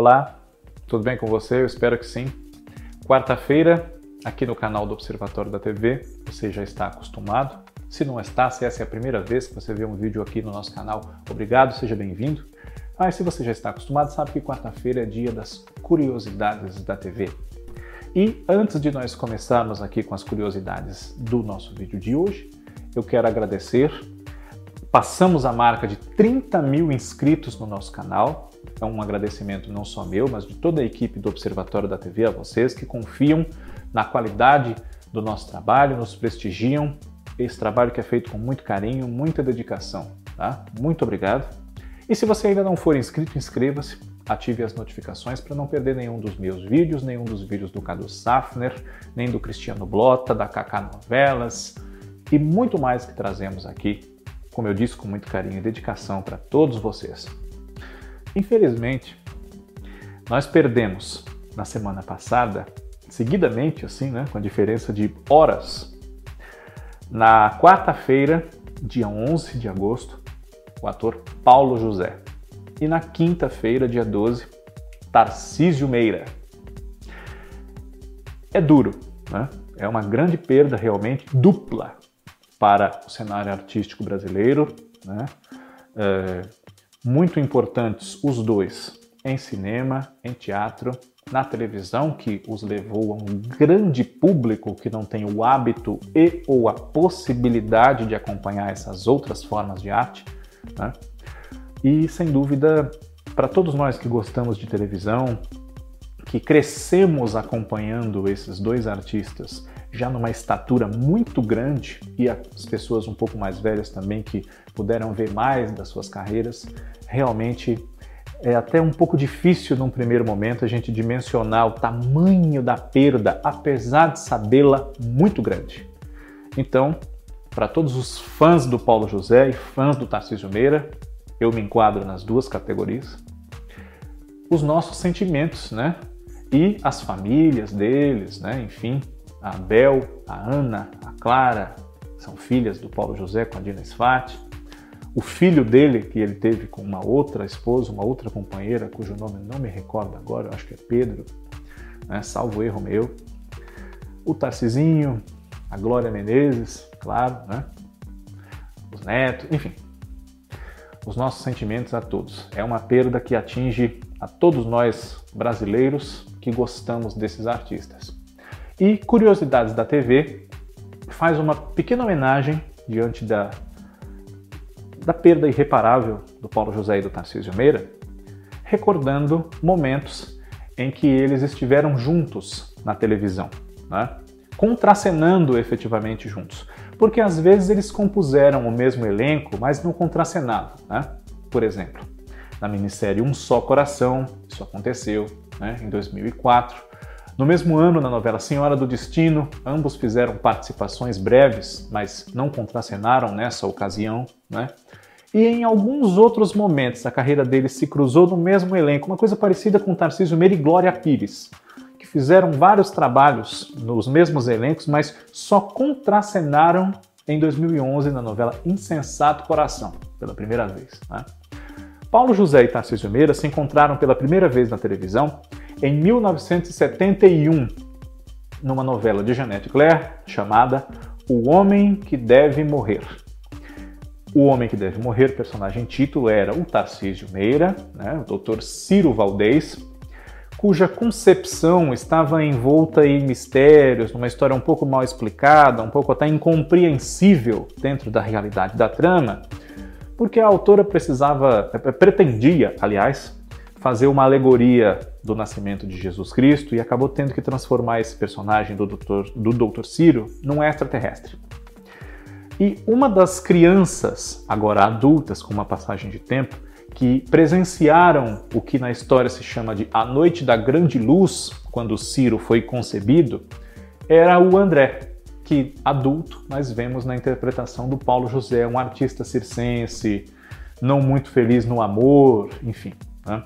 Olá, tudo bem com você? Eu espero que sim. Quarta-feira, aqui no canal do Observatório da TV, você já está acostumado. Se não está, se essa é a primeira vez que você vê um vídeo aqui no nosso canal, obrigado, seja bem-vindo. Mas se você já está acostumado, sabe que quarta-feira é dia das curiosidades da TV. E antes de nós começarmos aqui com as curiosidades do nosso vídeo de hoje, eu quero agradecer. Passamos a marca de 30 mil inscritos no nosso canal. É um agradecimento não só meu, mas de toda a equipe do Observatório da TV, a vocês que confiam na qualidade do nosso trabalho, nos prestigiam. Esse trabalho que é feito com muito carinho, muita dedicação. Tá? Muito obrigado. E se você ainda não for inscrito, inscreva-se, ative as notificações para não perder nenhum dos meus vídeos, nenhum dos vídeos do Cadu Safner, nem do Cristiano Blota, da Kaká Novelas e muito mais que trazemos aqui, como eu disse, com muito carinho e dedicação para todos vocês. Infelizmente, nós perdemos na semana passada, seguidamente assim, né, com a diferença de horas, na quarta-feira, dia 11 de agosto, o ator Paulo José. E na quinta-feira, dia 12, Tarcísio Meira. É duro, né? É uma grande perda realmente dupla para o cenário artístico brasileiro, né? É, muito importantes os dois em cinema, em teatro, na televisão, que os levou a um grande público que não tem o hábito e ou a possibilidade de acompanhar essas outras formas de arte. Né? E sem dúvida, para todos nós que gostamos de televisão, que crescemos acompanhando esses dois artistas já numa estatura muito grande e as pessoas um pouco mais velhas também que puderam ver mais das suas carreiras, realmente é até um pouco difícil num primeiro momento a gente dimensionar o tamanho da perda, apesar de sabê-la muito grande. Então, para todos os fãs do Paulo José e fãs do Tarcísio Meira, eu me enquadro nas duas categorias. Os nossos sentimentos, né? E as famílias deles, né? Enfim, a Bel, a Ana, a Clara, são filhas do Paulo José com a Dina Sfati. O filho dele, que ele teve com uma outra esposa, uma outra companheira, cujo nome não me recordo agora, acho que é Pedro, né? salvo erro meu. O Tarcisinho, a Glória Menezes, claro, né? os netos, enfim. Os nossos sentimentos a todos. É uma perda que atinge a todos nós brasileiros que gostamos desses artistas. E Curiosidades da TV faz uma pequena homenagem diante da, da perda irreparável do Paulo José e do Tarcísio Meira, recordando momentos em que eles estiveram juntos na televisão, né? contracenando efetivamente juntos. Porque às vezes eles compuseram o mesmo elenco, mas não contracenavam. Né? Por exemplo, na minissérie Um Só Coração, isso aconteceu né, em 2004. No mesmo ano, na novela Senhora do Destino, ambos fizeram participações breves, mas não contracenaram nessa ocasião, né? E em alguns outros momentos a carreira deles se cruzou no mesmo elenco, uma coisa parecida com Tarcísio Meira e Glória Pires, que fizeram vários trabalhos nos mesmos elencos, mas só contracenaram em 2011 na novela Insensato Coração, pela primeira vez. Né? Paulo José e Tarcísio Meira se encontraram pela primeira vez na televisão em 1971, numa novela de Jeanette Claire chamada O Homem que Deve Morrer. O Homem que Deve Morrer, personagem título, era o Tarcísio Meira, né, o Dr. Ciro Valdez, cuja concepção estava envolta em mistérios, numa história um pouco mal explicada, um pouco até incompreensível dentro da realidade da trama, porque a autora precisava, pretendia, aliás, fazer uma alegoria do nascimento de Jesus Cristo e acabou tendo que transformar esse personagem do Dr. do Dr. Ciro num extraterrestre. E uma das crianças, agora adultas com uma passagem de tempo, que presenciaram o que na história se chama de A Noite da Grande Luz, quando Ciro foi concebido, era o André, que adulto nós vemos na interpretação do Paulo José, um artista circense, não muito feliz no amor, enfim. Né?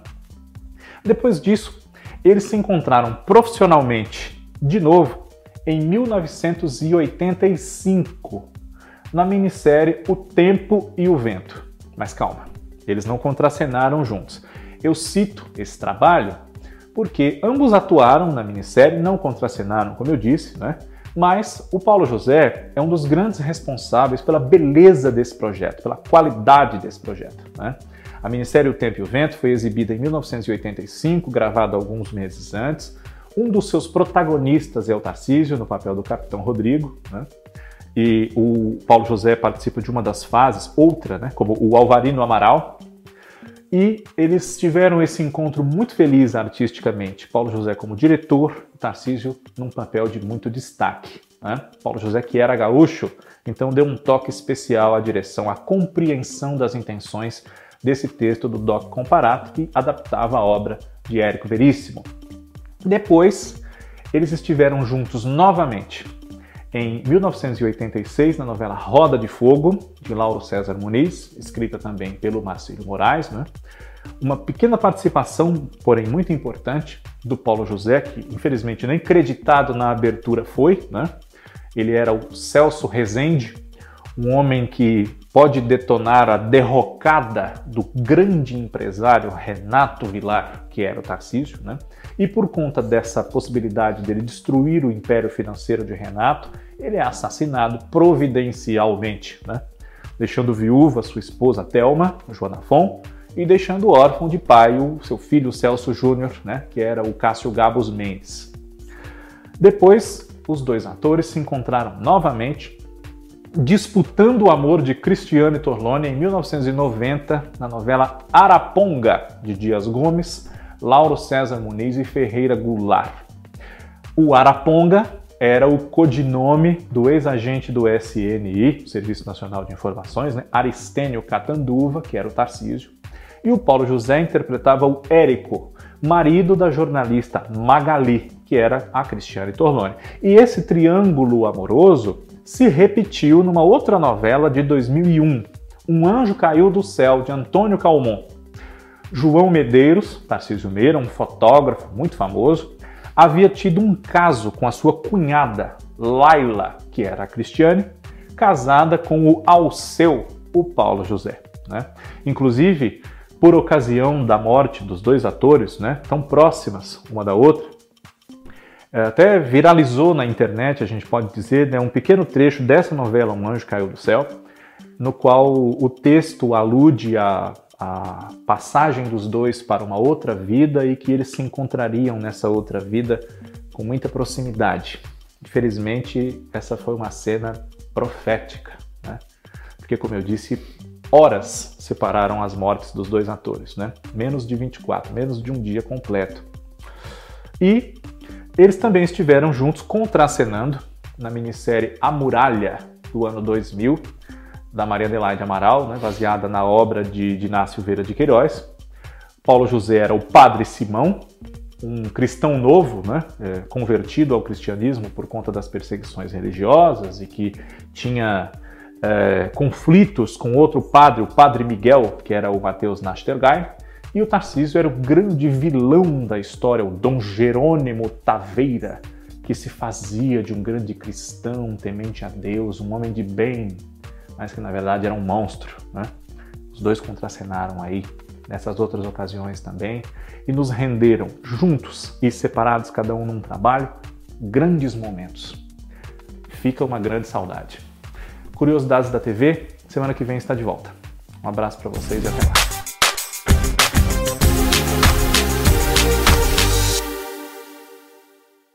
Depois disso, eles se encontraram profissionalmente de novo em 1985, na minissérie O Tempo e o Vento. Mas calma, eles não contracenaram juntos. Eu cito esse trabalho porque ambos atuaram na minissérie, não contracenaram, como eu disse, né? Mas o Paulo José é um dos grandes responsáveis pela beleza desse projeto, pela qualidade desse projeto. Né? A minissérie O Tempo e o Vento foi exibida em 1985, gravada alguns meses antes. Um dos seus protagonistas é o Tarcísio, no papel do Capitão Rodrigo. Né? E o Paulo José participa de uma das fases, outra, né? como o Alvarino Amaral, e eles tiveram esse encontro muito feliz artisticamente. Paulo José como diretor, Tarcísio num papel de muito destaque. Né? Paulo José, que era gaúcho, então deu um toque especial à direção, à compreensão das intenções desse texto do Doc Comparato, que adaptava a obra de Érico Veríssimo. Depois, eles estiveram juntos novamente em 1986 na novela Roda de Fogo, de Lauro César Muniz, escrita também pelo Marcelo Moraes, né? Uma pequena participação, porém muito importante, do Paulo José, que infelizmente nem creditado na abertura foi, né? Ele era o Celso Rezende, um homem que pode detonar a derrocada do grande empresário Renato Vilar, que era o Tarcísio, né? E por conta dessa possibilidade dele destruir o império financeiro de Renato, ele é assassinado providencialmente, né? Deixando viúva sua esposa Thelma, Joana Fon, e deixando órfão de pai o seu filho Celso Júnior, né? Que era o Cássio Gabos Mendes. Depois, os dois atores se encontraram novamente disputando o amor de Cristiane Torlone em 1990 na novela Araponga de Dias Gomes, Lauro César Muniz e Ferreira Goulart. O Araponga era o codinome do ex-agente do SNI, Serviço Nacional de Informações, né? Aristênio Catanduva, que era o Tarcísio, e o Paulo José interpretava o Érico, marido da jornalista Magali, que era a Cristiane Torlone. E esse triângulo amoroso se repetiu numa outra novela de 2001, Um Anjo Caiu do Céu, de Antônio Calmon. João Medeiros, Tarcísio Meira, um fotógrafo muito famoso, havia tido um caso com a sua cunhada, Laila, que era a Cristiane, casada com o Alceu, o Paulo José. Né? Inclusive, por ocasião da morte dos dois atores, né, tão próximas uma da outra, até viralizou na internet, a gente pode dizer, né, um pequeno trecho dessa novela Um Anjo Caiu do Céu, no qual o texto alude à, à passagem dos dois para uma outra vida e que eles se encontrariam nessa outra vida com muita proximidade. Infelizmente, essa foi uma cena profética, né? porque, como eu disse, horas separaram as mortes dos dois atores, né? menos de 24, menos de um dia completo. E eles também estiveram juntos contracenando na minissérie A Muralha, do ano 2000, da Maria Adelaide Amaral, né, baseada na obra de Inácio Veira de Queiroz. Paulo José era o Padre Simão, um cristão novo, né, é, convertido ao cristianismo por conta das perseguições religiosas e que tinha é, conflitos com outro padre, o Padre Miguel, que era o Mateus Nastergain. E o Tarcísio era o grande vilão da história, o Dom Jerônimo Taveira, que se fazia de um grande cristão, temente a Deus, um homem de bem, mas que na verdade era um monstro. Né? Os dois contracenaram aí nessas outras ocasiões também e nos renderam juntos e separados, cada um num trabalho, grandes momentos. Fica uma grande saudade. Curiosidades da TV, semana que vem está de volta. Um abraço para vocês e até lá.